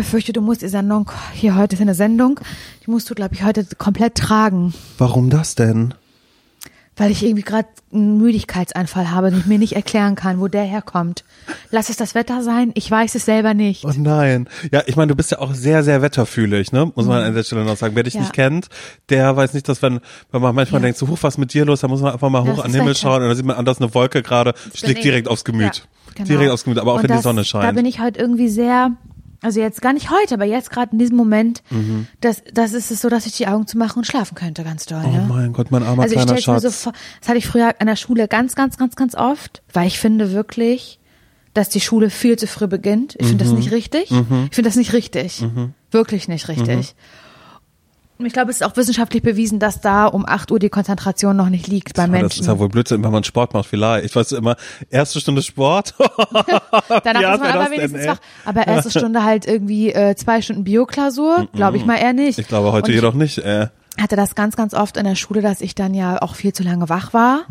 befürchte, du musst die Sendung, hier heute ist eine Sendung, die musst du, glaube ich, heute komplett tragen. Warum das denn? Weil ich irgendwie gerade einen Müdigkeitsanfall habe, den ich mir nicht erklären kann, wo der herkommt. Lass es das Wetter sein? Ich weiß es selber nicht. Oh nein. Ja, ich meine, du bist ja auch sehr, sehr wetterfühlig, ne? Muss man an der Stelle noch sagen. Wer dich Ja. nicht kennt, der weiß nicht, dass wenn, wenn man manchmal Ja. denkt, so, huch, was ist mit dir los? Da muss man einfach mal Ja, hoch das an den Himmel Wetter. schauen und dann sieht man anders eine Wolke gerade, schlägt direkt aufs Gemüt. Ja, genau. Direkt aufs Gemüt, aber auch Und wenn die das- Sonne Da scheint. bin ich heute irgendwie sehr, also jetzt gar nicht heute, aber jetzt gerade in diesem Moment, Mhm. das, das ist es so, dass ich die Augen zumache und schlafen könnte, ganz doll. oh ja. mein Gott, mein armer Also ich kleiner mir Schatz. so vor, das hatte ich früher an der Schule ganz, ganz, ganz, ganz oft, weil ich finde wirklich, dass die Schule viel zu früh beginnt. Ich Mhm. finde das nicht richtig. Ich finde das nicht richtig. Wirklich nicht richtig. Ich glaube, es ist auch wissenschaftlich bewiesen, dass da um 8 Uhr die Konzentration noch nicht liegt bei Aber das Menschen. ist ja wohl Blödsinn, wenn man Sport macht, vielleicht. Ich weiß immer, erste Stunde Sport. Danach Ja, ist man aber wenigstens wach. Aber erste Stunde halt irgendwie äh, zwei Stunden Bioklausur, glaube ich mal eher nicht. Ich glaube heute jedoch nicht, äh. hatte das ganz, ganz oft in der Schule, dass ich dann ja auch viel zu lange wach war.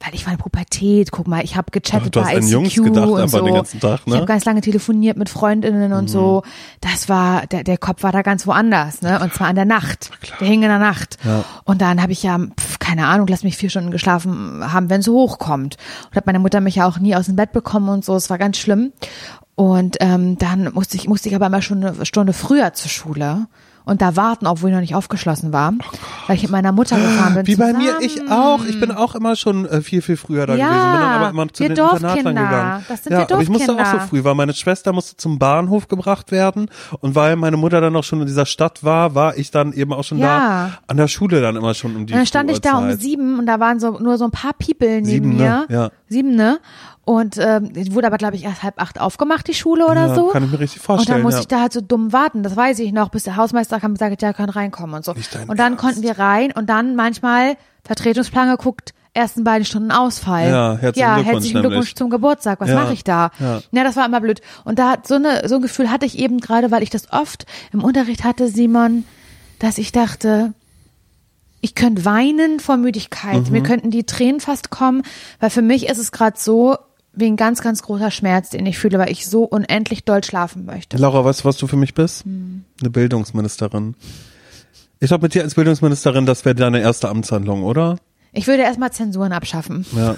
Weil ich war in Pubertät, guck mal, ich habe gechattet Ach, bei ICQ Jungs gedacht und so. den ganzen Tag, ne? Ich habe ganz lange telefoniert mit Freundinnen und so. Das war, der, der Kopf war da ganz woanders, ne? Und zwar an der Nacht. Der hing in der Nacht. Ja. Und dann habe ich ja, pf, keine Ahnung, lass mich vier Stunden geschlafen haben, wenn es hochkommt. Und hat meine Mutter mich ja auch nie aus dem Bett bekommen und so. Es war ganz schlimm. Und ähm, dann musste ich, musste ich aber immer schon eine Stunde früher zur Schule. Und da warten, obwohl ich noch nicht aufgeschlossen war, weil ich mit meiner Mutter gefahren bin. Oh Wie bei zusammen. mir, ich auch. Ich bin auch immer schon äh, viel, viel früher da Ja, gewesen. Bin dann aber immer zu wir den Internatern Dorfkinder. gegangen. Das sind ja, wir aber ich musste auch so Dorfkinder. früh, weil meine Schwester musste zum Bahnhof gebracht werden. Und weil meine Mutter dann auch schon in dieser Stadt war, war ich dann eben auch schon Ja. da an der Schule dann immer schon um die Und dann stand ich da um sieben und da waren so nur so ein paar People neben Sieben, mir. ne? Ja. Sieben, ne? Und ähm, wurde aber, glaube ich, erst halb acht aufgemacht, die Schule oder Ja, so. kann ich mir richtig Und dann vorstellen, musste ja. ich da halt so dumm warten, das weiß ich noch, bis der Hausmeister kam und sagte, ja, können reinkommen und so. Und dann Ernst. konnten wir rein und dann manchmal Vertretungsplan geguckt, ersten beiden Stunden Ausfall. Ja, herzlichen ja, Glückwunsch herzlichen Glückwunsch zum Geburtstag. Was Ja, mache ich da? ja. ja, das war immer blöd. Und da hat so eine so ein Gefühl hatte ich eben gerade, weil ich das oft im Unterricht hatte, Simon, dass ich dachte, ich könnte weinen vor Müdigkeit. Mhm. Mir könnten die Tränen fast kommen, weil für mich ist es gerade so wie ein ganz, ganz großer Schmerz, den ich fühle, weil ich so unendlich doll schlafen möchte. Laura, weißt du, was du für mich bist? Hm. Eine Bildungsministerin. Ich glaube, mit dir als Bildungsministerin, das wäre deine erste Amtshandlung, oder? Ich würde erstmal Zensuren abschaffen. Ja.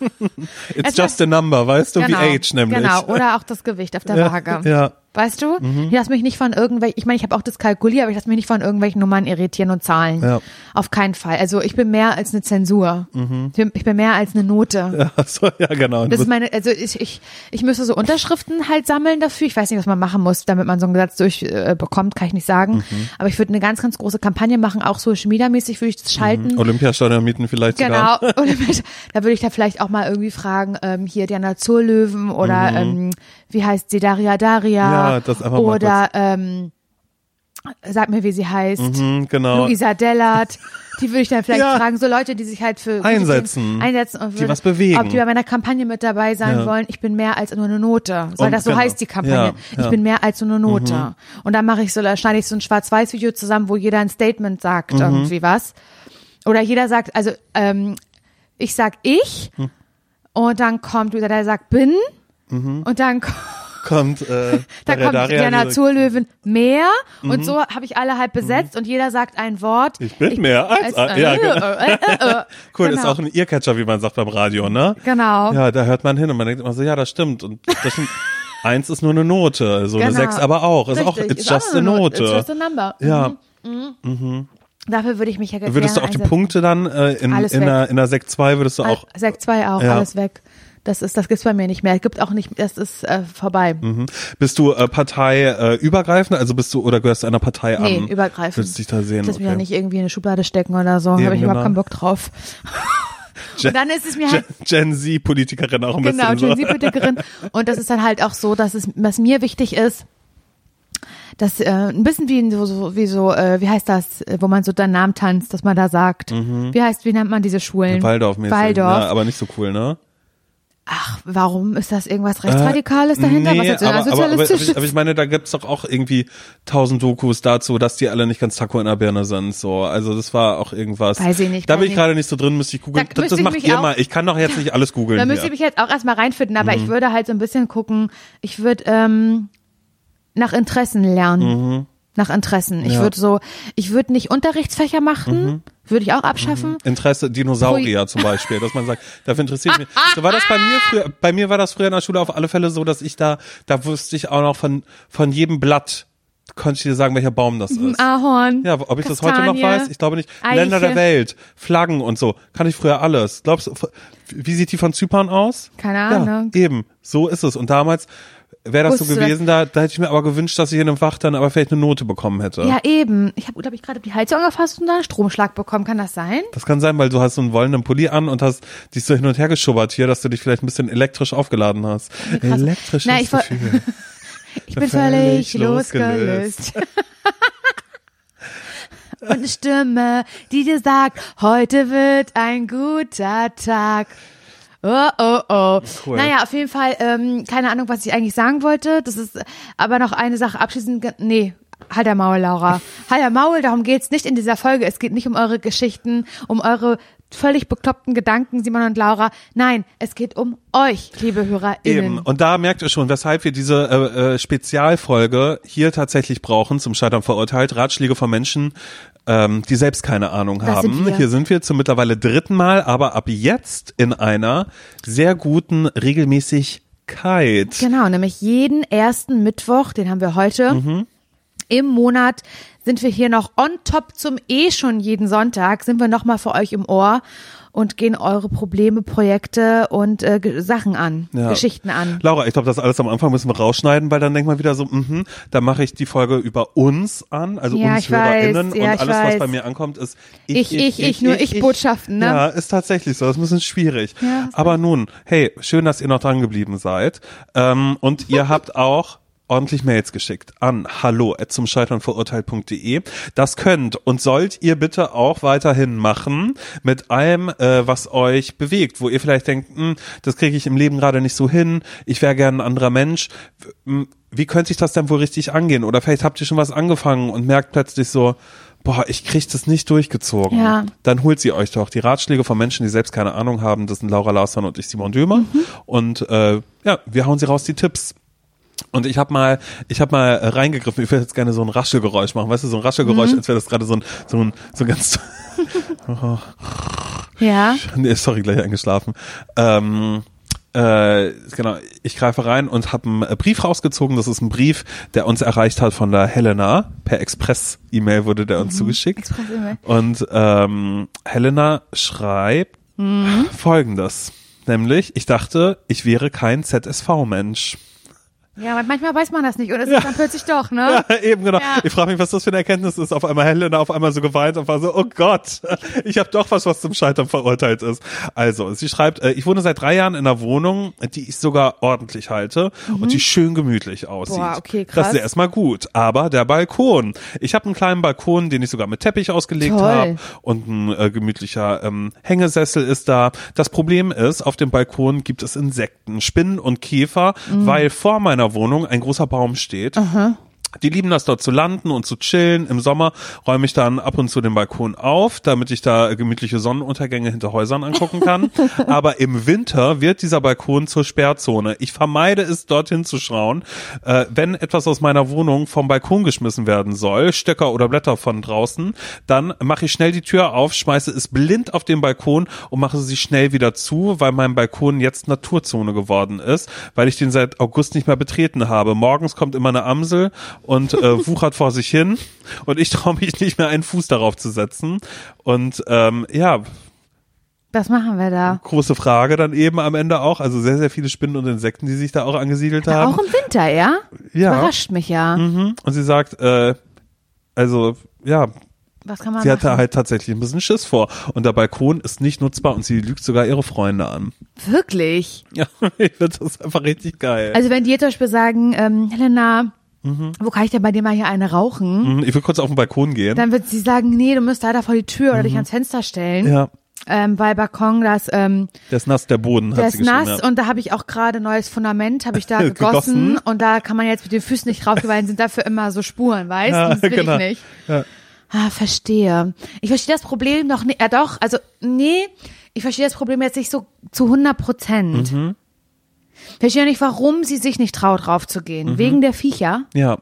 It's Erstmal- just a number, weißt du, wie Age nämlich. Genau, oder auch das Gewicht auf der Ja, Waage. ja. Weißt du? Ich lass mich nicht von irgendwelchen, ich meine, ich habe auch das kalkuliert, aber ich lass mich nicht von irgendwelchen Nummern irritieren und Zahlen. Ja. Auf keinen Fall. Also ich bin mehr als eine Zensur. Ich, bin, ich bin mehr als eine Note. Mhm. Ja, so, ja genau. Das ist meine, also ich, ich, ich müsste so Unterschriften halt sammeln dafür. Ich weiß nicht, was man machen muss, damit man so einen Gesetz durchbekommt, äh, kann ich nicht sagen. Mhm. Aber ich würde eine ganz, ganz große Kampagne machen, auch Social Media mäßig würde ich das schalten. Olympiastadion mieten vielleicht Genau. sogar. Mit- da würde ich da vielleicht auch mal irgendwie fragen, ähm, hier Diana Zurlöwen oder ähm, wie heißt sie, Daria Daria. Mhm. Ja, das einfach mal Oder ähm, sag mir, wie sie heißt. Mhm, genau. Luisa Dellert. Die würde ich dann vielleicht Ja. fragen, so Leute, die sich halt für Einsetzen. Einsetzen und Die was bewegen. ob die bei meiner Kampagne mit dabei sein Ja. wollen. Ich bin mehr als nur eine Note. Soll Und das so genau. heißt die Kampagne? Ja, Ich. Mhm. bin mehr als nur eine Note. Und dann mache ich so, schneide ich so ein Schwarz-Weiß-Video zusammen, wo jeder ein Statement sagt, Mhm. irgendwie was. Oder jeder sagt, also ähm, ich sag ich Hm. und dann kommt wieder der sagt bin und dann kommt äh, da kommt Daria, Diana die Zurlöwen mehr und so habe ich alle halb besetzt und jeder sagt ein Wort. Mhm. Ich bin mehr als, als- ja, äh, genau. äh, äh. Cool, genau. ist auch ein Earcatcher, wie man sagt beim Radio, ne? Genau. Ja, da hört man hin und man denkt immer so, ja, das stimmt. Und das stimmt. Eins ist nur eine Note, so eine Genau. sechs aber auch. Ist auch, Richtig, it's ist auch just a eine Note. It's just a number. Ja. Dafür würde ich mich ja gerne Würdest du auch die einsetzen. Punkte dann äh, in, in, weg. der, in der Sekt 2 würdest du auch. Sekt 2 auch, Ja. alles weg. Das ist, das gibt's bei mir nicht mehr. Es gibt auch nicht, das ist äh, vorbei. Mhm. Bist du äh, Partei äh, also bist du oder gehörst du einer Partei Nee, an? übergreifend. Willst dich da sehen? Lass mich okay. ja nicht irgendwie in eine Schublade stecken oder so. Habe ich überhaupt genau. keinen Bock drauf. Gen, Und dann ist es mir Gen, halt Gen Z Politikerin auch ein Genau, bisschen Gen so. Z-Politikerin. Und das ist dann halt auch so, dass es, was mir wichtig ist, dass äh, ein bisschen wie so, wie so, äh, wie heißt das, wo man so deinen Namen tanzt, dass man da sagt, wie heißt, wie nennt man diese Schulen? Waldorf-mäßig. Waldorf. Ja, aber nicht so cool, ne? Ach, warum ist das irgendwas Rechtsradikales dahinter? Nee, was aber, aber, aber, ich, aber ich meine, da gibt's doch auch irgendwie tausend Dokus dazu, dass die alle nicht ganz Taco in der Birne sind. So, also das war auch irgendwas. Weiß ich nicht, Da bin ich gerade nicht so drin, müsste ich googeln. Da Das, das ich macht ihr mal. Ich kann doch jetzt nicht alles googeln da müsste ich mich jetzt auch erstmal reinfinden, aber Mhm. ich würde halt so ein bisschen gucken, ich würde, ähm, nach Interessen lernen. Nach Interessen. Ich Mhm. Ja. würde so, ich würde nicht Unterrichtsfächer machen, Mhm. würde ich auch abschaffen. Interesse Dinosaurier zum Beispiel, dass man sagt, dafür interessiert mich. So war das bei mir früher, bei mir war das früher in der Schule auf alle Fälle so, dass ich da, da wusste ich auch noch von, von jedem Blatt, konnte ich dir sagen, welcher Baum das ist. Ahorn. Ja, ob ich das heute noch Kastanie, weiß? Ich glaube nicht. Eiche. Länder der Welt, Flaggen und so. Kann ich früher alles. Glaubst du, wie sieht die von Zypern aus? Keine Ja, Ahnung. eben. So ist es. Und damals wäre das so Wusstest gewesen, da, da hätte ich mir aber gewünscht, dass ich in einem Fach dann aber vielleicht eine Note bekommen hätte. Ja, eben. Ich habe, glaube ich, gerade die Heizung angefasst und da einen Stromschlag bekommen. Kann das sein? Das kann sein, weil du hast so einen wollenen Pulli an und hast dich so hin und her geschubbert hier, dass du dich vielleicht ein bisschen elektrisch aufgeladen hast. krass. Elektrisches Na, ich woll- Gefühl. Ich bin Völlig völlig losgelöst. Und eine Stimme, die dir sagt, heute wird ein guter Tag. Oh, oh, oh. Cool. Naja, auf jeden Fall, ähm, keine Ahnung, was ich eigentlich sagen wollte. Das ist aber noch eine Sache abschließend. Nee, halt der Maul, Laura. Halt der Maul, darum geht's nicht in dieser Folge. Es geht nicht um eure Geschichten, um eure völlig bekloppten Gedanken, Simon und Laura. Nein, es geht um euch, liebe HörerInnen. Eben. Und da merkt ihr schon, weshalb wir diese äh, äh, Spezialfolge hier tatsächlich brauchen, zum Scheitern verurteilt, Ratschläge von Menschen, ähm, die selbst keine Ahnung Das sind haben. wir. Hier sind wir zum mittlerweile dritten Mal, aber ab jetzt in einer sehr guten Regelmäßigkeit. Genau, nämlich jeden ersten Mittwoch, den haben wir heute, Mhm. im Monat sind wir hier noch on top zum eh schon jeden Sonntag, sind wir nochmal für euch im Ohr und gehen eure Probleme, Projekte und äh, Sachen an, Ja. Geschichten an. Laura, ich glaube, das alles am Anfang müssen wir rausschneiden, weil dann denkt man wieder so, mhm, da mache ich die Folge über uns an, also Ja, uns ich HörerInnen ja, und ich alles, was bei mir ankommt, ist Ich, ich, ich, nur ich Botschaften, ne? Ja, ist tatsächlich so, das ist ein bisschen schwierig. Aber nun, hey, schön, dass ihr noch dran geblieben seid ähm, und ihr habt auch ordentlich Mails geschickt an hallo zum scheiternverurteilt.de. Das könnt und sollt ihr bitte auch weiterhin machen mit allem, äh, was euch bewegt, wo ihr vielleicht denkt, hm, das kriege ich im Leben gerade nicht so hin, ich wäre gern ein anderer Mensch. Hm, Wie könnte ich das denn wohl richtig angehen? Oder vielleicht habt ihr schon was angefangen und merkt plötzlich so, boah, ich krieg das nicht durchgezogen. Ja. Dann holt sie euch doch die Ratschläge von Menschen, die selbst keine Ahnung haben. Das sind Laura Larsson und ich, Simon Dömer. Mhm. Und äh, ja, wir hauen sie raus, die Tipps. Und ich habe mal, ich habe mal reingegriffen. Ich würde jetzt gerne so ein Raschelgeräusch machen, weißt du, so ein Raschelgeräusch, Mhm. als wäre das gerade so ein, so ein, so ein ganz, Ja. nee, sorry, gleich eingeschlafen. Ähm, äh, genau, ich greife rein und habe einen Brief rausgezogen. Das ist ein Brief, der uns erreicht hat von der Helena. Per Express-E-Mail wurde der uns zugeschickt. Express-E-Mail. Und ähm, Helena schreibt folgendes. Nämlich, ich dachte, ich wäre kein ZSV-Mensch. Ja, aber manchmal weiß man das nicht und es ist dann plötzlich doch, ne? Ja, eben genau. Ja. Ich frage mich, was das für eine Erkenntnis ist. Auf einmal Helena auf einmal so geweint und war so, oh Gott, ich habe doch was, was zum Scheitern verurteilt ist. Also, sie schreibt, äh, ich wohne seit drei Jahren in einer Wohnung, die ich sogar ordentlich halte und die schön gemütlich aussieht. Mhm. Boah, okay, Das krass. ist ja erstmal gut. Aber der Balkon. Ich habe einen kleinen Balkon, den ich sogar mit Teppich ausgelegt habe und ein äh, gemütlicher ähm, Hängesessel ist da. Das Problem ist, auf dem Balkon gibt es Insekten, Spinnen und Käfer, Mhm. weil vor meiner Wohnung ein großer Baum steht. Die lieben das dort zu landen und zu chillen. Im Sommer räume ich dann ab und zu den Balkon auf, damit ich da gemütliche Sonnenuntergänge hinter Häusern angucken kann. Aber im Winter wird dieser Balkon zur Sperrzone. Ich vermeide es, dorthin zu schauen. Äh, wenn etwas aus meiner Wohnung vom Balkon geschmissen werden soll, Stöcker oder Blätter von draußen, dann mache ich schnell die Tür auf, schmeiße es blind auf den Balkon und mache sie schnell wieder zu, weil mein Balkon jetzt Naturzone geworden ist, weil ich den seit August nicht mehr betreten habe. Morgens kommt immer eine Amsel und äh, wuchert vor sich hin und ich traue mich nicht mehr einen Fuß darauf zu setzen. Und ähm, ja, Was machen wir da? große Frage dann eben am Ende auch. Also sehr, sehr viele Spinnen und Insekten, die sich da auch angesiedelt haben. Auch im Winter, ja? Ja. Überrascht mich ja. Mhm. Und sie sagt, äh, also ja, Was kann man sie machen? hatte halt tatsächlich ein bisschen Schiss vor. Und der Balkon ist nicht nutzbar und sie lügt sogar ihre Freunde an. Wirklich? Ja, ich finde das einfach richtig geil. Also wenn die jetzt zum Beispiel sagen, ähm, Helena, wo kann ich denn bei dir mal hier eine rauchen? Mhm, ich will kurz auf den Balkon gehen. Dann wird sie sagen, nee, du musst leider vor die Tür oder dich ans Fenster stellen. Mhm. ja, Ähm, weil Balkon, das, ähm, der ist nass, der Boden, der hat sie ist nass ja. und da habe ich auch gerade neues Fundament, habe ich da gegossen, Gegossen. und da kann man jetzt mit den Füßen nicht drauf, weil sind dafür immer so Spuren, weißt du? Ja, Das will genau. ich nicht. Ja. Ah, verstehe. Ich verstehe das Problem noch nicht, ja doch, also nee, ich verstehe das Problem jetzt nicht so zu 100 Prozent. Mhm. Verstehe nicht, warum sie sich nicht traut, raufzugehen. Mhm. Wegen der Viecher. Ja.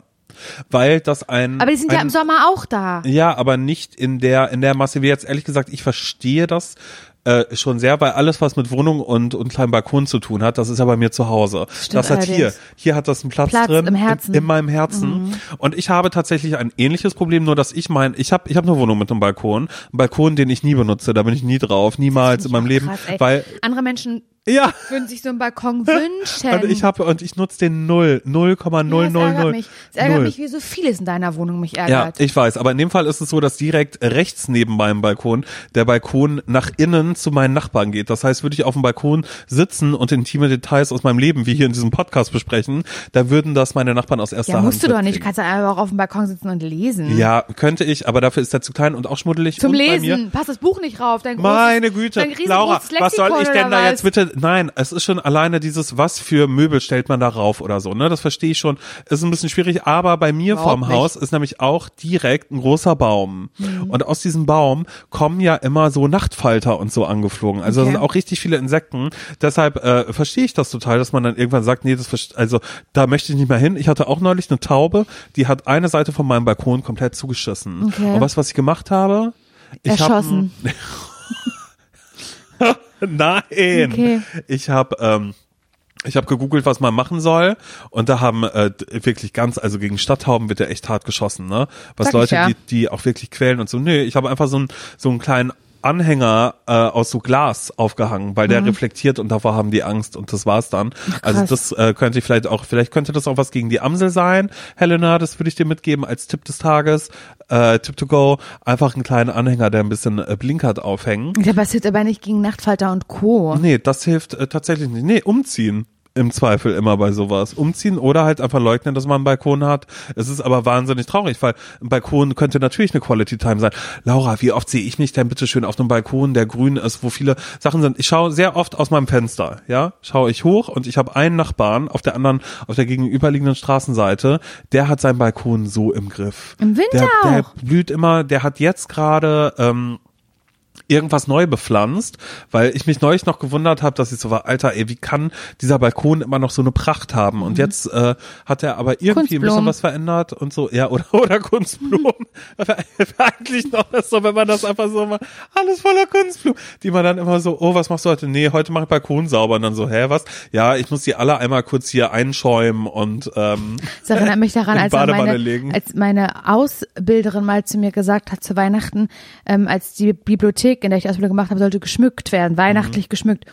Weil das ein. Aber die sind ein, ja im Sommer auch da. Ja, aber nicht in der, in der Masse, wie jetzt ehrlich gesagt, ich verstehe das äh, schon sehr, weil alles, was mit Wohnung und, und kleinem Balkon zu tun hat, das ist ja bei mir zu Hause. Stimmt das hat hier, hier hat das einen Platz, Platz drin, im Herzen. Mhm. In, in meinem Herzen. Und ich habe tatsächlich ein ähnliches Problem, nur dass ich mein, ich habe ich hab eine Wohnung mit einem Balkon, einen Balkon, den ich nie benutze, da bin ich nie drauf, niemals in meinem Leben, Krass, weil Andere Menschen ja, würden sich so einen Balkon wünschen. und ich habe und ich nutze den null, ja, es ärgert 0,000. mich. Es ärgert mich, wie so vieles in deiner Wohnung mich Ja, ärgert. ich weiß, aber in dem Fall ist es so, dass direkt rechts neben meinem Balkon der Balkon nach innen zu meinen Nachbarn geht. Das heißt, würde ich auf dem Balkon sitzen und intime Details aus meinem Leben, wie hier in diesem Podcast besprechen, da würden das meine Nachbarn aus erster ja, Hand musst du doch nicht. Du kannst ja einfach auch auf dem Balkon sitzen und lesen. Ja, könnte ich, aber dafür ist er zu klein und auch schmuddelig. Zum und Lesen. Passt das Buch nicht rauf. Dein großes, meine Güte, dein Laura, was soll ich denn da jetzt bitte? Nein, es ist schon alleine dieses, was für Möbel stellt man da rauf oder so, ne? Das verstehe ich schon. Ist ein bisschen schwierig, aber bei mir Überhaupt vorm nicht. Haus ist nämlich auch direkt ein großer Baum. Mhm. Und aus diesem Baum kommen ja immer so Nachtfalter und so angeflogen. Also Okay. da sind auch richtig viele Insekten. Deshalb äh, verstehe ich das total, dass man dann irgendwann sagt, nee, das also da möchte ich nicht mehr hin. Ich hatte auch neulich eine Taube, die hat eine Seite von meinem Balkon komplett zugeschissen. Okay. Und was, was ich gemacht habe? Ich hab Erschossen. Nein. Okay. Ich habe ähm, ich habe gegoogelt, was man machen soll und da haben äh, wirklich ganz, also gegen Stadttauben wird ja echt hart geschossen, ne? Was Sag ich Leute, ja. die, die auch wirklich quälen und so. Nee, ich habe einfach so einen so einen kleinen Anhänger äh, aus so Glas aufgehangen, weil der reflektiert und davor haben die Angst und das war's dann. also Mhm. krass. das äh, könnte ich vielleicht auch, vielleicht könnte das auch was gegen die Amsel sein, Helena, das würde ich dir mitgeben als Tipp des Tages, äh, Tip to go, einfach einen kleinen Anhänger, der ein bisschen äh, blinkert aufhängen. Ja, aber es hilft aber nicht gegen Nachtfalter und Co. Nee, das hilft äh, tatsächlich nicht. Nee, umziehen. Im Zweifel immer bei sowas. Umziehen oder halt einfach leugnen, dass man einen Balkon hat. Es ist aber wahnsinnig traurig, weil ein Balkon könnte natürlich eine Quality Time sein. Laura, wie oft sehe ich mich denn bitte schön auf einem Balkon, der grün ist, wo viele Sachen sind? Ich schaue sehr oft aus meinem Fenster, ja, schaue ich hoch und ich habe einen Nachbarn auf der anderen, auf der gegenüberliegenden Straßenseite, der hat seinen Balkon so im Griff. Im Winter der, der blüht immer, der hat jetzt gerade ähm, irgendwas neu bepflanzt, weil ich mich neulich noch gewundert habe, dass ich so war, Alter, ey, wie kann dieser Balkon immer noch so eine Pracht haben? Und jetzt äh, hat er aber irgendwie ein bisschen was verändert und so, ja, oder, oder Kunstblumen. Eigentlich noch ist so, wenn man das einfach so macht, alles voller Kunstblumen, die man dann immer so, oh, was machst du heute? Nee, heute mache ich Balkon sauber und dann so, hä, was? Ja, ich muss die alle einmal kurz hier einschäumen und ähm, Das erinnert mich daran, als, meine, legen. als meine Ausbilderin mal zu mir gesagt hat, zu Weihnachten, ähm, als die Bibliothek, in der ich Ausbildung gemacht habe, sollte geschmückt werden, weihnachtlich Mhm. geschmückt.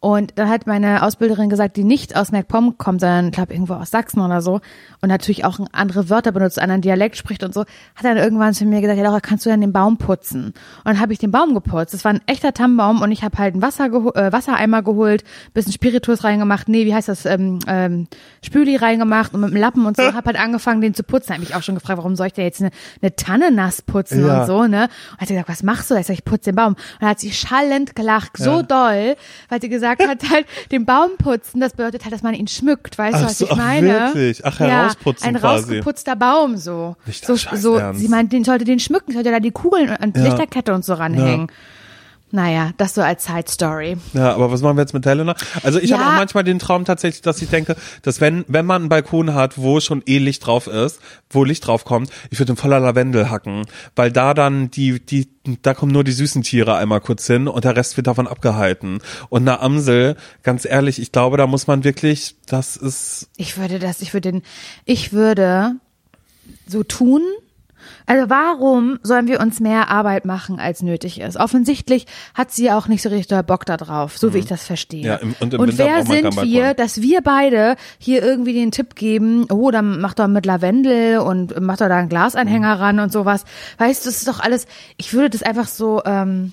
Und dann hat meine Ausbilderin gesagt, die nicht aus MacPom kommt, sondern, ich glaube, irgendwo aus Sachsen oder so und natürlich auch andere Wörter benutzt, einen anderen Dialekt spricht und so, hat dann irgendwann zu mir gesagt, ja Laura, kannst du denn den Baum putzen? Und dann habe ich den Baum geputzt. Das war ein echter Tannenbaum und ich habe halt einen Wasser äh, Wassereimer geholt, bisschen Spiritus reingemacht, nee, wie heißt das, ähm, ähm, Spüli reingemacht und mit dem Lappen und so, habe halt angefangen, den zu putzen. Habe mich auch schon gefragt, warum soll ich da jetzt eine, eine Tanne nass putzen Ja. und so, ne? Und hat sie gesagt, was machst du? Ich sag, ich putze den Baum. Und dann hat sie schallend gelacht, so Ja. doll, weil sie gesagt hat, halt, den Baum putzen, das bedeutet halt, dass man ihn schmückt, weißt Ach du, was so, ich ach, meine? wirklich? Ach, herausputzen ja, ein quasi. rausgeputzter Baum, so. Nicht so, so, sie meint, den sollte den schmücken, sollte da die Kugeln an die Ja. Lichterkette und so ranhängen. Naja, das so als Side Story. Ja, aber was machen wir jetzt mit Helena? Also ich Ja. habe auch manchmal den Traum tatsächlich, dass ich denke, dass wenn wenn man einen Balkon hat, wo schon eh Licht drauf ist, wo Licht drauf kommt, ich würde den voller Lavendel hacken, weil da dann die die da kommen nur die süßen Tiere einmal kurz hin und der Rest wird davon abgehalten. Und eine Amsel, ganz ehrlich, ich glaube, da muss man wirklich, das ist Ich würde das, ich würde den, ich würde so tun. Also warum sollen wir uns mehr Arbeit machen, als nötig ist? Offensichtlich hat sie auch nicht so richtig Bock da drauf, so wie ich das verstehe. Mhm. Ja, im- und im Winter wer sind wir, dass wir beide hier irgendwie den Tipp geben, oh, dann mach doch mit Lavendel und mach doch da einen Glasanhänger Mhm. ran und sowas. Weißt du, das ist doch alles, ich würde das einfach so, ähm,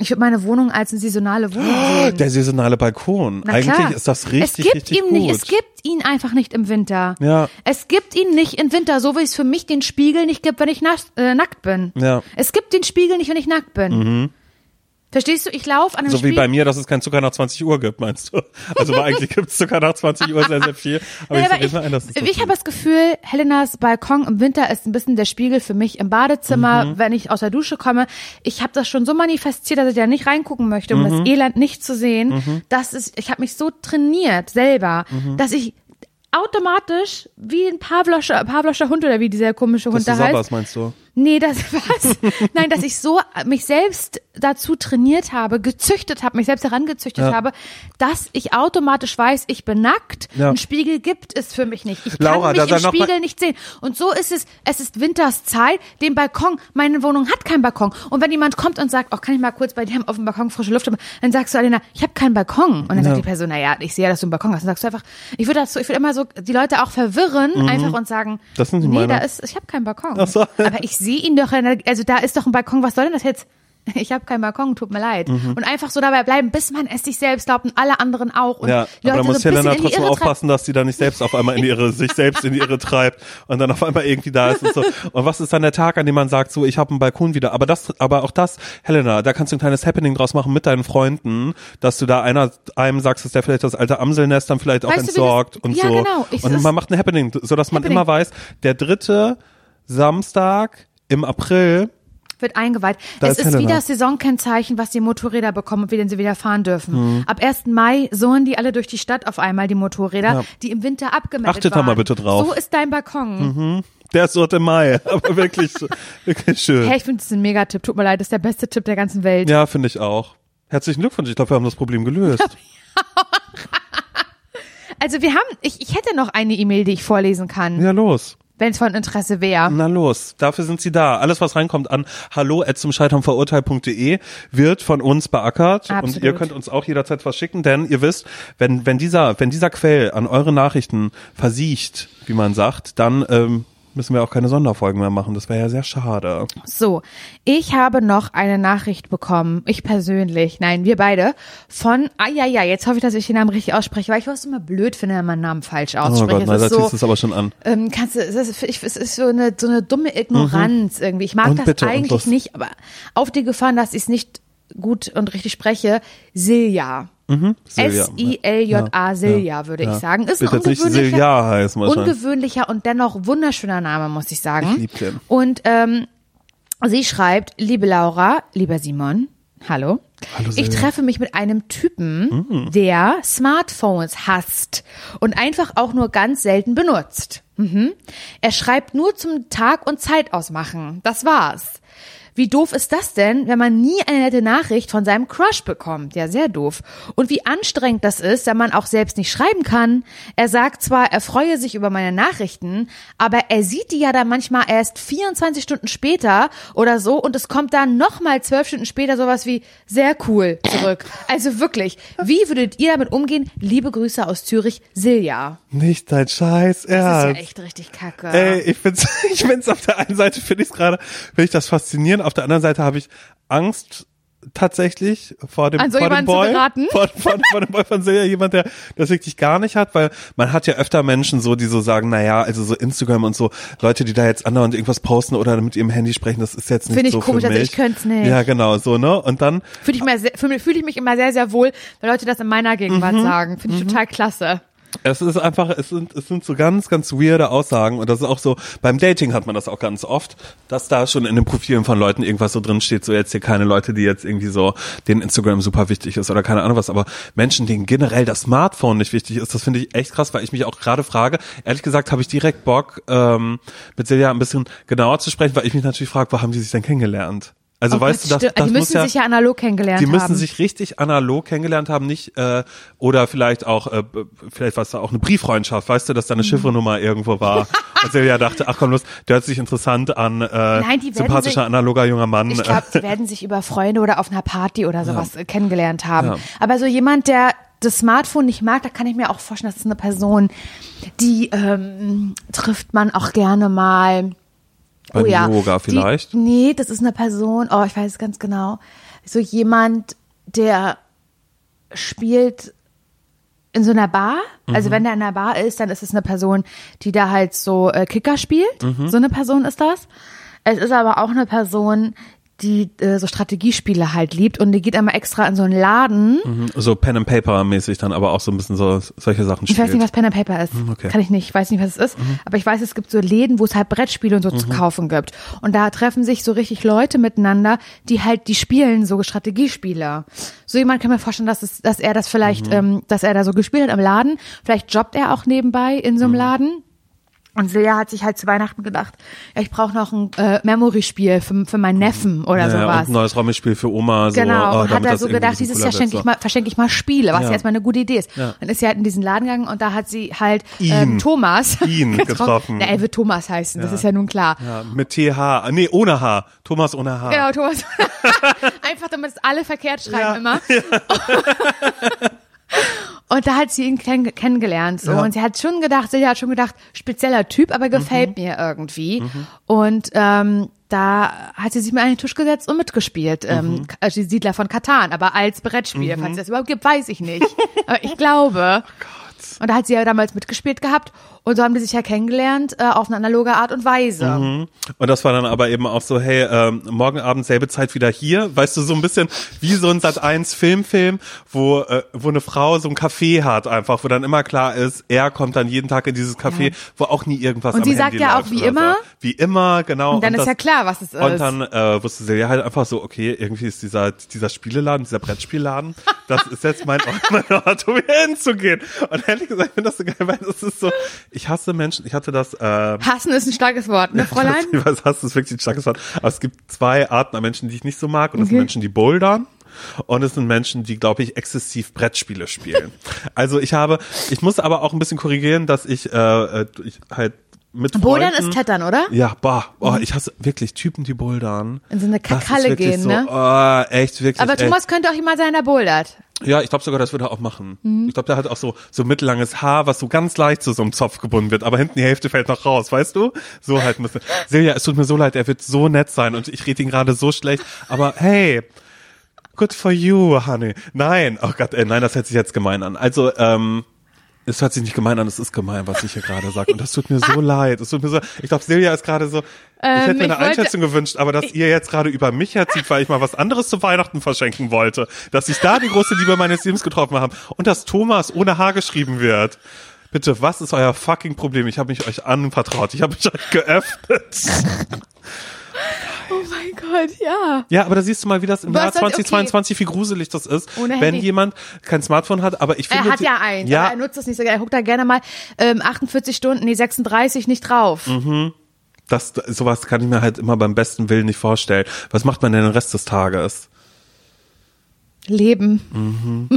ich würde meine Wohnung als eine saisonale Wohnung sehen. der saisonale Balkon. Na Eigentlich klar. ist das richtig es gibt richtig ihm gut. Nicht, es gibt ihn einfach nicht im Winter. Ja. Es gibt ihn nicht im Winter, so wie es für mich den Spiegel nicht gibt, wenn ich nass, äh, nackt bin. Ja. Mhm. Es gibt den Spiegel nicht, wenn ich nackt bin. Verstehst du? Ich laufe an einem So wie Spiegel. bei mir, dass es keinen Zucker nach 20 Uhr gibt, meinst du? Also weil eigentlich gibt es Zucker nach 20 Uhr sehr, sehr viel. Aber Nein, ich ich, ein, dass so ich habe das Gefühl, Helenas Balkon im Winter ist ein bisschen der Spiegel für mich im Badezimmer, Mhm. wenn ich aus der Dusche komme. Ich habe das schon so manifestiert, dass ich da nicht reingucken möchte, um Mhm. das Elend nicht zu sehen. Das ist, ich habe mich so trainiert selber, Mhm. dass ich automatisch wie ein Pavloscher, Pavloscher Hund oder wie dieser komische dass Hund du da heißt. sabberst, meinst du? Nee, das was? Nein, dass ich so mich selbst dazu trainiert habe, gezüchtet habe, mich selbst herangezüchtet Ja. habe, dass ich automatisch weiß, ich bin nackt. Ja. Ein Spiegel gibt es für mich nicht. Ich Laura, kann mich im Spiegel nicht sehen. Und so ist es. Es ist Winterszeit. Den Balkon, meine Wohnung hat keinen Balkon. Und wenn jemand kommt und sagt, oh, kann ich mal kurz bei dir auf dem Balkon frische Luft haben, dann sagst du, Alena, ich habe keinen Balkon. Und dann sagt die Person, naja, ich sehe ja, dass du einen Balkon hast. Dann sagst du einfach, ich würde das so, ich würde immer so die Leute auch verwirren, einfach und sagen, Mhm. Das sind nee, meiner. da ist, ich habe keinen Balkon. Ach so. Aber ich sehe ihn doch, der, also da ist doch ein Balkon, was soll denn das jetzt? Ich habe keinen Balkon, tut mir leid. Mhm. Und einfach so dabei bleiben, bis man es sich selbst glaubt und alle anderen auch. Und Ja, die aber da Leute muss so Helena trotzdem aufpassen, dass sie da nicht selbst auf einmal in die Irre, sich selbst in die Irre treibt und dann auf einmal irgendwie da ist und so. Und was ist dann der Tag, an dem man sagt, so, ich habe einen Balkon wieder. Aber das, aber auch das, Helena, da kannst du ein kleines Happening draus machen mit deinen Freunden, dass du da einer, einem sagst, dass der vielleicht das alte Amselnest dann vielleicht auch Weißt du, das- entsorgt und Ja, so. genau. Ich- und man macht ein Happening, so dass man Happening. immer weiß, der dritte Samstag im April wird eingeweiht. Da es ist ist wieder das Saisonkennzeichen, was die Motorräder bekommen und wie denn sie wieder fahren dürfen. Mhm. Ab 1. Mai sohren die alle durch die Stadt auf einmal, die Motorräder, Ja. die im Winter abgemeldet Achtet da waren. mal bitte drauf. Mhm. So ist dein Balkon. Der ist dort im Mai, aber wirklich, wirklich schön. Hey, ich finde, das ein Megatipp. Tut mir leid, das ist der beste Tipp der ganzen Welt. Ja, finde ich auch. Herzlichen Glückwunsch, ich glaube, wir haben das Problem gelöst. Also wir haben, ich, ich hätte noch eine E-Mail, die ich vorlesen kann, Ja, los. Wenn es von Interesse wäre. Na los, dafür sind sie da. Alles, was reinkommt an hallo zum Scheiternverurteilt.de wird von uns beackert Absolut. und ihr könnt uns auch jederzeit was schicken, denn ihr wisst, wenn, wenn dieser, wenn dieser Quell an eure Nachrichten versiegt, wie man sagt, dann ähm, müssen wir auch keine Sonderfolgen mehr machen. Das wäre ja sehr schade. So, ich habe noch eine Nachricht bekommen, ich persönlich, nein, wir beide, von, ah ja, ja, jetzt hoffe ich, dass ich den Namen richtig ausspreche, weil ich was immer blöd finde, wenn man Namen falsch Oh ausspricht. Gott, Es nein, da ist ziehst du so, es aber schon an. ähm, kannst du, es ist, ich, es ist so eine, so eine dumme Ignoranz irgendwie. Ich mag Und das bitte, eigentlich nicht, aber auf die Gefahr, dass ich es nicht gut und richtig spreche, Silja. Silja. S-I-L-J-A, Ja, Silja, würde ich sagen. Ist Wird ein ungewöhnlicher, Silja heißen ungewöhnlicher und dennoch wunderschöner Name, muss ich sagen. Ich lieb den. Und ähm, sie schreibt, liebe Laura, lieber Simon, hallo. Hallo, ich Silja. treffe mich mit einem Typen, der Smartphones hasst und einfach auch nur ganz selten benutzt. Mhm. Er schreibt nur zum Tag und Zeit ausmachen. Das war's. Wie doof ist das denn, wenn man nie eine nette Nachricht von seinem Crush bekommt? Ja, sehr doof. Und wie anstrengend das ist, wenn man auch selbst nicht schreiben kann. Er sagt zwar, er freue sich über meine Nachrichten, aber er sieht die ja dann manchmal erst 24 Stunden später oder so und es kommt dann nochmal zwölf Stunden später sowas wie sehr cool zurück. Also wirklich, wie würdet ihr damit umgehen? Liebe Grüße aus Zürich, Silja. Nicht dein Scheiß Das ist ja Ernst. echt richtig kacke. Ey, ich find's, ich find's auf der einen Seite finde ich's gerade, finde ich das faszinierend, auf der anderen Seite habe ich Angst tatsächlich vor dem, An so vor dem Boy, vor, vor, vor dem Boy von Silja, jemand, der das wirklich gar nicht hat, weil man hat ja öfter Menschen so, die so sagen, na ja, also so Instagram und so, Leute, die da jetzt andauernd irgendwas posten oder mit ihrem Handy sprechen, das ist jetzt nicht Finde ich so komisch, für also mich. ich könnt's nicht. Ja, genau, so, ne, und dann, Fühle ich, fühle ich mich immer sehr, sehr wohl, wenn Leute das in meiner Gegenwart Mhm. sagen. Finde ich total klasse. Es ist einfach, es sind, es sind so ganz, ganz weirde Aussagen und das ist auch so, beim Dating hat man das auch ganz oft, dass da schon in den Profilen von Leuten irgendwas so drin steht, so jetzt hier keine Leute, die jetzt irgendwie so, denen Instagram super wichtig ist oder keine Ahnung was, aber Menschen, denen generell das Smartphone nicht wichtig ist, das finde ich echt krass, weil ich mich auch gerade frage, ehrlich gesagt habe ich direkt Bock, ähm, mit Silja ein bisschen genauer zu sprechen, weil ich mich natürlich frage, wo haben die sich denn kennengelernt? Also Oh weißt Gott, du, das, das die müssen ja, sich ja analog kennengelernt die müssen haben. sich richtig analog kennengelernt haben, nicht äh, oder vielleicht auch äh, vielleicht war es da auch eine Brieffreundschaft, weißt du, dass da eine Chiffrenummer irgendwo war. Und Silja dachte, ach komm los, der hört sich interessant an, äh, Nein, sympathischer sich- analoger junger Mann. ich glaube, die werden sich über Freunde oder auf einer Party oder sowas äh, kennengelernt haben. Ja. Aber so jemand, der das Smartphone nicht mag, da kann ich mir auch vorstellen, das ist eine Person, die ähm, trifft man auch gerne mal. Beim oh ja, Yoga vielleicht. Die, nee, das ist eine Person, oh, ich weiß es ganz genau. So jemand, der spielt in so einer Bar. Also Mhm. wenn der in einer Bar ist, dann ist es eine Person, die da halt so äh, Kicker spielt. Mhm. So eine Person ist das. Es ist aber auch eine Person, die äh, so Strategiespiele halt liebt und die geht einmal extra in so einen Laden. Mhm, So Pen and Paper mäßig dann, aber auch so ein bisschen so solche Sachen Ich spielt. weiß nicht, was Pen and Paper ist. Mhm, okay. Mhm. Kann ich nicht. Ich weiß nicht, was es ist. Aber ich weiß, es gibt so Läden, wo es halt Brettspiele und so zu kaufen gibt. Und da treffen sich so richtig Leute miteinander, die halt, die spielen so Strategiespiele. So jemand kann mir vorstellen, dass es, dass er das vielleicht, Mhm. ähm, dass er da so gespielt hat im Laden. Vielleicht jobbt er auch nebenbei in Mhm. so einem Laden. Und Silja hat sich halt zu Weihnachten gedacht, ja, ich brauche noch ein äh, Memory-Spiel für, für meinen Neffen oder ja, sowas. ein neues Rollenspiel für Oma. So, Genau, oh, und hat er so gedacht, dieses Jahr schenke ich mal, verschenke ich mal Spiele, was Ja. ja erstmal eine gute Idee ist. Ja. Dann ist sie halt in diesen Laden gegangen und da hat sie halt Ihn. ähm, Thomas Ihn getroffen. Na, er wird Thomas heißen, das ist ja nun klar. Ja, mit TH, nee, ohne H. Thomas ohne H. Genau, Thomas. Einfach damit es alle verkehrt schreiben Ja. immer. Und da hat sie ihn kenn kennengelernt. So. Ja. Und sie hat schon gedacht, sie hat schon gedacht, spezieller Typ, aber gefällt Mhm. mir irgendwie. Und ähm, da hat sie sich mal an den Tisch gesetzt und mitgespielt. Mhm. Ähm, die Siedler von Katan, aber als Brettspiel. Falls es das überhaupt gibt, weiß ich nicht. aber ich glaube. Und da hat sie ja damals mitgespielt gehabt. Und so haben die sich ja kennengelernt äh, auf eine analoge Art und Weise. Mhm. Und das war dann aber eben auch so, hey, ähm, morgen Abend selbe Zeit wieder hier. Weißt du, so ein bisschen wie so ein Sat 1 Filmfilm, wo, äh, wo eine Frau so ein Café hat einfach, wo dann immer klar ist, er kommt dann jeden Tag in dieses Café, wo auch nie irgendwas Und sie Handy sagt ja auch wie immer. So. Wie immer, genau. Und dann ist das, ja klar, was es ist. Und dann äh, wusste sie ja halt einfach so, okay, irgendwie ist dieser, dieser Spieleladen, dieser Brettspielladen, das ist jetzt mein, mein Ort, um hier hinzugehen. Und ehrlich gesagt, ich finde das so geil, weil das ist so, ich hasse Menschen, ich hatte das, äh, Hassen ist ein starkes Wort, ne, Fräulein? ich weiß, Hass ist wirklich ein starkes Wort. Aber es gibt zwei Arten an Menschen, die ich nicht so mag. Und das sind Okay. Menschen, die bouldern. Und es sind Menschen, die, glaube ich, exzessiv Brettspiele spielen. also ich habe, ich muss aber auch ein bisschen korrigieren, dass ich, äh, äh, ich halt mit Bouldern Freunden, ist Klettern, oder? ja, boah, oh, ich hasse wirklich Typen, die bouldern. In so eine Kakalle gehen, so, ne? Oh, echt, wirklich. Aber. Thomas könnte auch jemand sein, der bouldert. Ja, ich glaube sogar, das würde er auch machen. Mhm. Ich glaube, der hat auch so so mittellanges Haar, was so ganz leicht zu so einem Zopf gebunden wird, aber hinten die Hälfte fällt noch raus, weißt du? So halt bisschen. Silja, es tut mir so leid, er wird so nett sein und ich rede ihn gerade so schlecht, aber hey, good for you, honey. Nein, oh Gott, ey, nein, das hört sich jetzt gemein an. Also, ähm, es hört sich nicht gemein an, es ist gemein, was ich hier gerade sage. Und das tut mir so leid. Es tut mir so, ich glaube, Silja ist gerade so, ich hätte mir Ähm, ich eine Einschätzung gewünscht, aber dass ihr jetzt gerade über mich herzieht, weil ich mal was anderes zu Weihnachten verschenken wollte, dass ich da die große Liebe meines Lebens getroffen habe und dass Thomas ohne H geschrieben wird. Bitte, was ist euer fucking Problem? Ich habe mich euch anvertraut. Ich habe mich euch geöffnet. Oh mein Gott, ja. Ja, aber da siehst du mal, wie das im Was Jahr soll- okay. 2022, wie gruselig das ist, Ohne wenn Handy. jemand kein Smartphone hat. Aber ich finde, Er hat ja eins, Ja, aber er nutzt das nicht so gerne. Er guckt da gerne mal ähm, 48 Stunden, nee, 36 nicht drauf. Mhm. das, sowas kann ich mir halt immer beim besten Willen nicht vorstellen. Was macht man denn den Rest des Tages? Leben.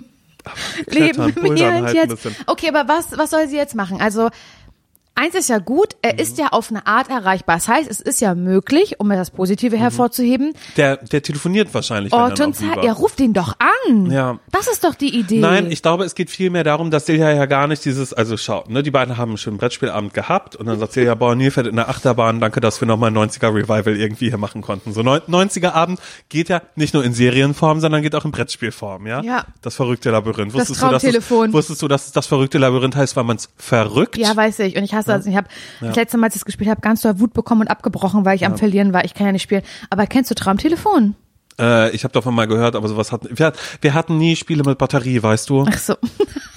Leben Klettern, im Hier und halt jetzt. Okay, aber was, was soll sie jetzt machen? Also, eins ist ja gut, er ist Mhm. ja auf eine Art erreichbar. Das heißt, es ist ja möglich, um mir das Positive hervorzuheben, Der, der telefoniert wahrscheinlich. dann und Zeit, er ruft ihn doch an. Ja. Das ist doch die Idee. Nein, ich glaube, es geht viel mehr darum, dass Silja ja gar nicht dieses, also schau, ne, die beiden haben einen schönen Brettspielabend gehabt und dann sagt Silja, boah, Nilfeld in der Achterbahn, danke, dass wir nochmal ein 90er Revival irgendwie hier machen konnten. So neun- 90er Abend geht ja nicht nur in Serienform, sondern geht auch in Brettspielform, ja? Ja. Das verrückte Labyrinth. Das Wusstest du, dass es, Traumtelefon. wusstest du, dass es das verrückte Labyrinth heißt, weil man es verrückt? Ja, weiß ich. Und ich hasse das. Ich habe das letzte Mal, als ich es gespielt habe, ganz doll Wut bekommen und abgebrochen, weil ich am Verlieren war. Ich kann ja nicht spielen. Aber kennst du Traumtelefon? Äh, ich habe davon mal gehört, aber sowas hatten wir, wir hatten nie Spiele mit Batterie, weißt du? Ach so.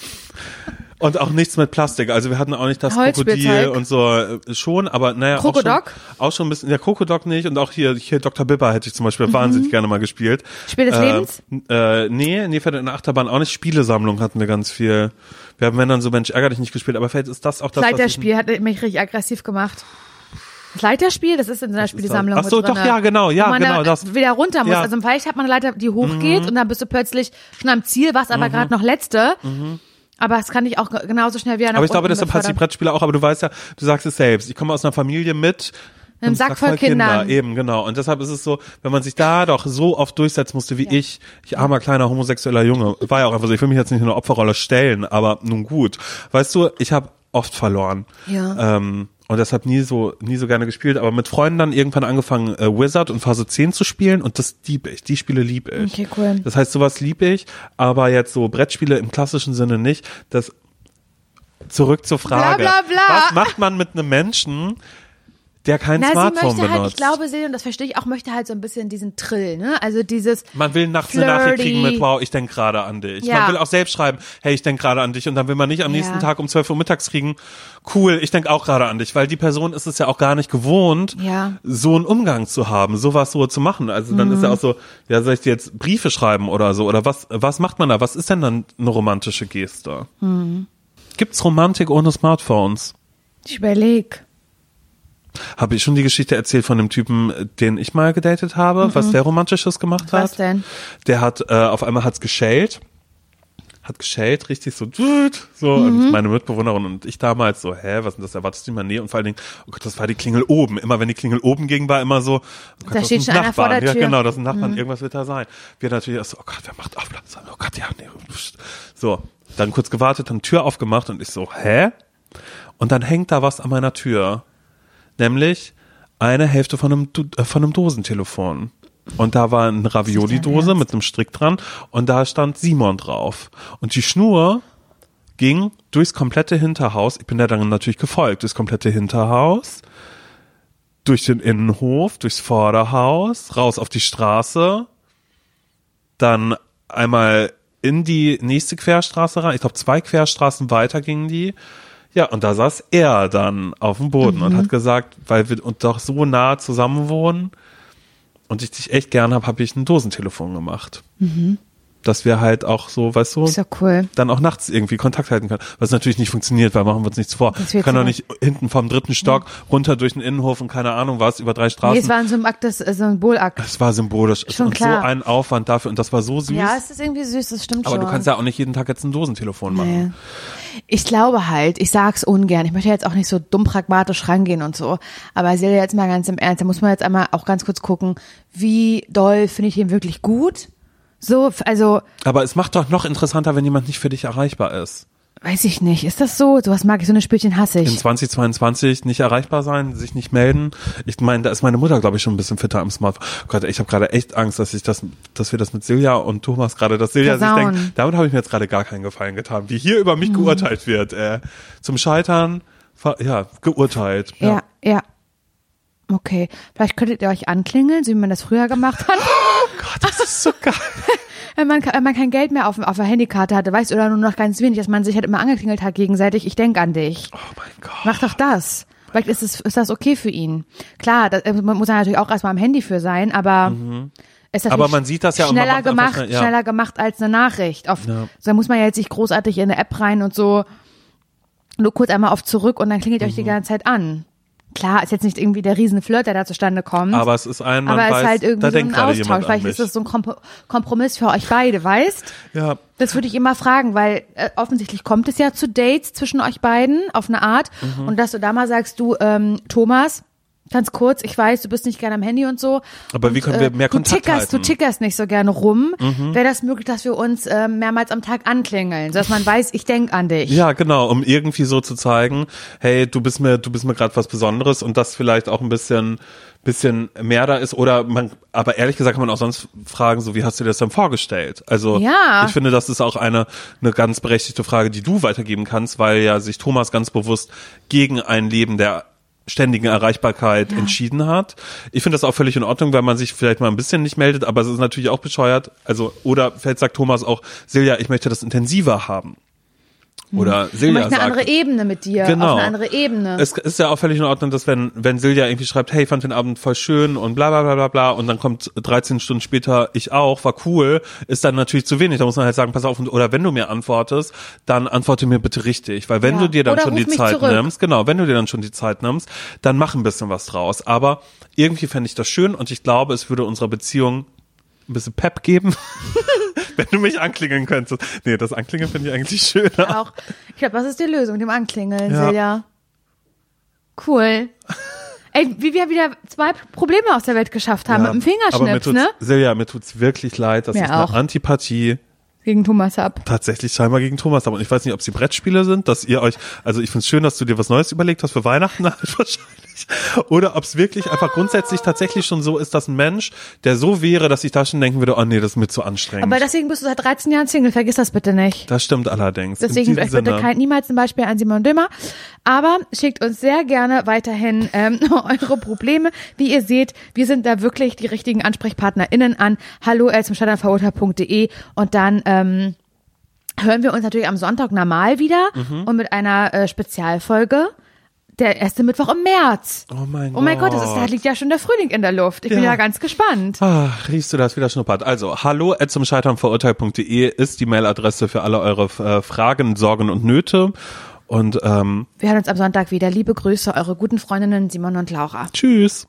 Und auch nichts mit Plastik. Also wir hatten auch nicht das. Krokodil und so äh, schon, aber naja. Auch schon, auch schon ein bisschen, ja, Krokodok nicht und auch hier, hier Dr. Bibber hätte ich zum Mhm. Beispiel wahnsinnig gerne mal gespielt. Spiel des äh, Lebens? Äh, nee, nee, in der Achterbahn auch nicht. Spielesammlung hatten wir ganz viel. Wir haben, wenn dann so Mensch, ärger dich nicht gespielt, aber vielleicht ist das auch das, was Leiterspiel hat mich richtig aggressiv gemacht. Das Leiterspiel, das ist in so einer Spielesammlung. Ach so, doch, ja, genau, ja, man genau, da das. wieder runter muss. Ja. Mhm. Also vielleicht hat man eine Leiter, die hochgeht und dann bist du plötzlich schon am Ziel, warst aber gerade noch letzte. Aber das kann ich auch genauso schnell wieder nach aber ich glaube, deshalb hast du die befördern. Brettspiele auch, aber du weißt ja, du sagst es selbst. Ich komme aus einer Familie mit Einem Sack voll Kindern. Eben, genau. Und deshalb ist es so, wenn man sich da doch so oft durchsetzen musste wie Ja. ich, ich armer kleiner homosexueller Junge, war ja auch einfach so, ich will mich jetzt nicht in eine Opferrolle stellen, aber nun gut. Weißt du, ich habe oft verloren. Ja. Ähm, und deshalb nie so, nie so gerne gespielt, aber mit Freunden dann irgendwann angefangen, äh, Wizard und Phase 10 zu spielen und das lieb ich. Die Spiele lieb ich. Okay, cool. Das heißt, sowas lieb ich, aber jetzt so Brettspiele im klassischen Sinne nicht. Das zurück zur Frage. Bla, bla, bla. Was macht man mit einem Menschen, der kein Na, sie Smartphone möchte halt, benutzt. ich glaube, Silja, und das verstehe ich auch, möchte halt so ein bisschen diesen Trill, ne? Also dieses, Man will nachts eine Nachricht kriegen mit, Flirty. wow, ich denk gerade an dich. Ja. Man will auch selbst schreiben, hey, ich denk gerade an dich. Und dann will man nicht am Ja. nächsten Tag um 12 Uhr mittags kriegen, cool, ich denk auch gerade an dich. Weil die Person ist es ja auch gar nicht gewohnt, Ja. so einen Umgang zu haben, sowas so zu machen. Also dann ist ja Mhm. auch so, ja, soll ich dir jetzt Briefe schreiben oder so? Oder was, was macht man da? Was ist denn dann eine romantische Geste? Mhm. Gibt's Romantik ohne Smartphones? ich überleg. Habe ich schon die Geschichte erzählt von dem Typen, den ich mal gedatet habe, was der Romantisches gemacht hat? Mhm. Was denn? Der hat äh, auf einmal hat's geschellt, hat geschellt, richtig so, so Mhm. und meine Mitbewohnerin und ich damals so, hä, was ist denn das? Erwartest du mal nee? Und vor allen Dingen, oh Gott, das war die Klingel oben. Immer wenn die Klingel oben ging, war immer so, oh Gott, Da das steht sind schon einer vor Nachbarn. der Ja, Tür. Mhm. genau, das sind Nachbarn, irgendwas wird da sein. Wir natürlich so, oh Gott, wer macht auf? Oh Gott, ja, nee. So, dann kurz gewartet, dann Tür aufgemacht und ich so, hä? Und dann hängt da was an meiner Tür. Nämlich eine Hälfte von einem, äh, von einem Dosentelefon. Und da war eine Ravioli-Dose mit einem Strick dran und da stand Simon drauf. Und die Schnur ging durchs komplette Hinterhaus. Ich bin da dann natürlich gefolgt, durchs komplette Hinterhaus, durch den Innenhof, durchs Vorderhaus, raus auf die Straße, dann einmal in die nächste Querstraße rein. Ich glaube, zwei Querstraßen weiter gingen die. Ja, und da saß er dann auf dem Boden und hat gesagt, weil wir und doch so nah zusammen wohnen und ich dich echt gern habe, habe ich ein Dosentelefon gemacht. Dass wir halt auch so, weißt du, Ist ja cool. dann auch nachts irgendwie Kontakt halten können. Was natürlich nicht funktioniert, weil machen wir uns nichts vor. Wird kann doch nicht hinten vom dritten Stock runter durch den Innenhof und keine Ahnung was, über drei Straßen. Nee, es war in so einem Akt, das äh, Symbolakt. Es war symbolisch. Schon und klar. so ein Aufwand dafür. Und das war so süß. Ja, es ist irgendwie süß, das stimmt aber schon. du kannst ja auch nicht jeden Tag jetzt ein Dosentelefon machen. Nee. Ich glaube halt, ich sag's ungern. Ich möchte jetzt auch nicht so dumm pragmatisch rangehen und so. Aber Silja, jetzt mal ganz im Ernst, da muss man jetzt einmal auch ganz kurz gucken, wie doll finde ich ihn wirklich gut? So, also, Aber es macht doch noch interessanter, wenn jemand nicht für dich erreichbar ist. weiß ich nicht. Ist das so? Sowas mag ich, so eine Spielchen hasse In ich. 2022 nicht erreichbar sein, sich nicht melden. Ich meine, da ist meine Mutter, glaube ich, schon ein bisschen fitter am Smartphone. Gott, ich habe gerade echt Angst, dass ich das, dass wir das mit Silja und Thomas gerade, dass Silja sich Versauen. denkt, damit habe ich mir jetzt gerade gar keinen Gefallen getan, wie hier über mich Mhm. geurteilt wird. Äh, zum Scheitern, ja, geurteilt. Ja, ja. Okay. Vielleicht könntet ihr euch anklingeln, so wie man das früher gemacht hat. Gott, das ist so geil. wenn man, wenn man kein Geld mehr auf, auf der Handykarte hatte, weißt du, oder nur noch ganz wenig, dass man sich halt immer angeklingelt hat gegenseitig, ich denk an dich. Oh mein Gott. Mach doch das. Vielleicht ist, es, ist das okay für ihn. Klar, das, äh, man muss da natürlich auch erstmal am Handy für sein, aber ist natürlich Mhm. Aber man sieht das ja schneller gemacht, schnell, ja. schneller gemacht als eine Nachricht. Auf, Ja. so, da muss man ja jetzt nicht großartig in eine App rein und so nur kurz einmal auf zurück und dann klingelt euch die Mhm. ganze Zeit an. Klar, ist jetzt nicht irgendwie der riesen Flirt, der da zustande kommt. Aber es ist ein, man aber es weiß, ist halt irgendwie da so ein Austausch. Vielleicht ist das so ein Komp Kompromiss für euch beide, weißt? ja, Das würde ich immer fragen, weil äh, offensichtlich kommt es ja zu Dates zwischen euch beiden auf eine Art. Mhm. Und dass du da mal sagst, du, ähm, Thomas, ganz kurz, ich weiß, du bist nicht gerne am Handy und so. Aber wie und, können wir mehr du Kontakt tickerst, halten? Mhm. Du tickerst nicht so gerne rum. Wäre das möglich, dass wir uns ähm, mehrmals am Tag anklingeln, sodass man weiß, ich denk an dich. Ja, genau, um irgendwie so zu zeigen, hey, du bist mir, du bist mir gerade was Besonderes und das vielleicht auch ein bisschen, bisschen mehr da ist oder man, aber ehrlich gesagt kann man auch sonst fragen, so wie hast du dir das dann vorgestellt? Also Ja. ich finde, das ist auch eine eine ganz berechtigte Frage, die du weitergeben kannst, weil ja sich Thomas ganz bewusst gegen ein Leben der ständigen Erreichbarkeit entschieden hat. Ich finde das auch völlig in Ordnung, weil man sich vielleicht mal ein bisschen nicht meldet, aber es ist natürlich auch bescheuert. Also, oder vielleicht sagt Thomas auch, Silja, ich möchte das intensiver haben. Oder ich Silja möchte eine sagt, andere Ebene mit dir, Genau. auf eine andere Ebene. es ist ja auch völlig in Ordnung, dass wenn, wenn Silja irgendwie schreibt, hey, fand den Abend voll schön und bla bla bla bla bla und dann kommt 13 Stunden später, ich auch, war cool, ist dann natürlich zu wenig. Da muss man halt sagen, pass auf, oder wenn du mir antwortest, dann antworte mir bitte richtig. Weil wenn Ja. du dir dann Oder schon die Zeit zurück. nimmst, genau, wenn du dir dann schon die Zeit nimmst, dann mach ein bisschen was draus. Aber irgendwie fände ich das schön und ich glaube, es würde unserer Beziehung ein bisschen Pep geben, wenn du mich anklingeln könntest. Nee, das Anklingeln finde ich eigentlich schöner. auch. Ich glaube, was ist die Lösung mit dem Anklingeln, Ja. Silja? Cool. Ey, wie wir wieder zwei Probleme aus der Welt geschafft haben Ja, mit dem Fingerschnips, ne? Silja, mir tut's wirklich leid, dass Mir ich auch. eine Antipathie Gegen Thomas ab. tatsächlich scheinbar gegen Thomas habe. Und ich weiß nicht, ob sie Brettspiele sind, dass ihr euch, also ich find's schön, dass du dir was Neues überlegt hast für Weihnachten halt wahrscheinlich. oder ob es wirklich einfach grundsätzlich tatsächlich schon so ist, dass ein Mensch, der so wäre, dass ich da schon denken würde, oh nee, das ist mir zu anstrengend. Aber deswegen bist du seit 13 Jahren Single, vergiss das bitte nicht. das stimmt allerdings. In Deswegen euch bitte kein, niemals ein Beispiel an Simon Dümmer. Aber schickt uns sehr gerne weiterhin ähm, eure Probleme. Wie ihr seht, wir sind da wirklich die richtigen AnsprechpartnerInnen an hallo verurteilt.de und dann ähm, hören wir uns natürlich am Sonntag normal wieder Mhm. und mit einer äh, Spezialfolge. Der erste Mittwoch im März. Oh mein Oh mein Gott, Gott. das ist, da liegt ja schon der Frühling in der Luft. Ich bin Ja. ja ganz gespannt. Ah, riechst du das wieder schnuppert? Also, hallo at zum Scheitern verurteilt.de ist die Mailadresse für alle eure äh, Fragen, Sorgen und Nöte. Und ähm, Wir hören uns am Sonntag wieder. Liebe Grüße, eure guten Freundinnen Simon und Laura. tschüss.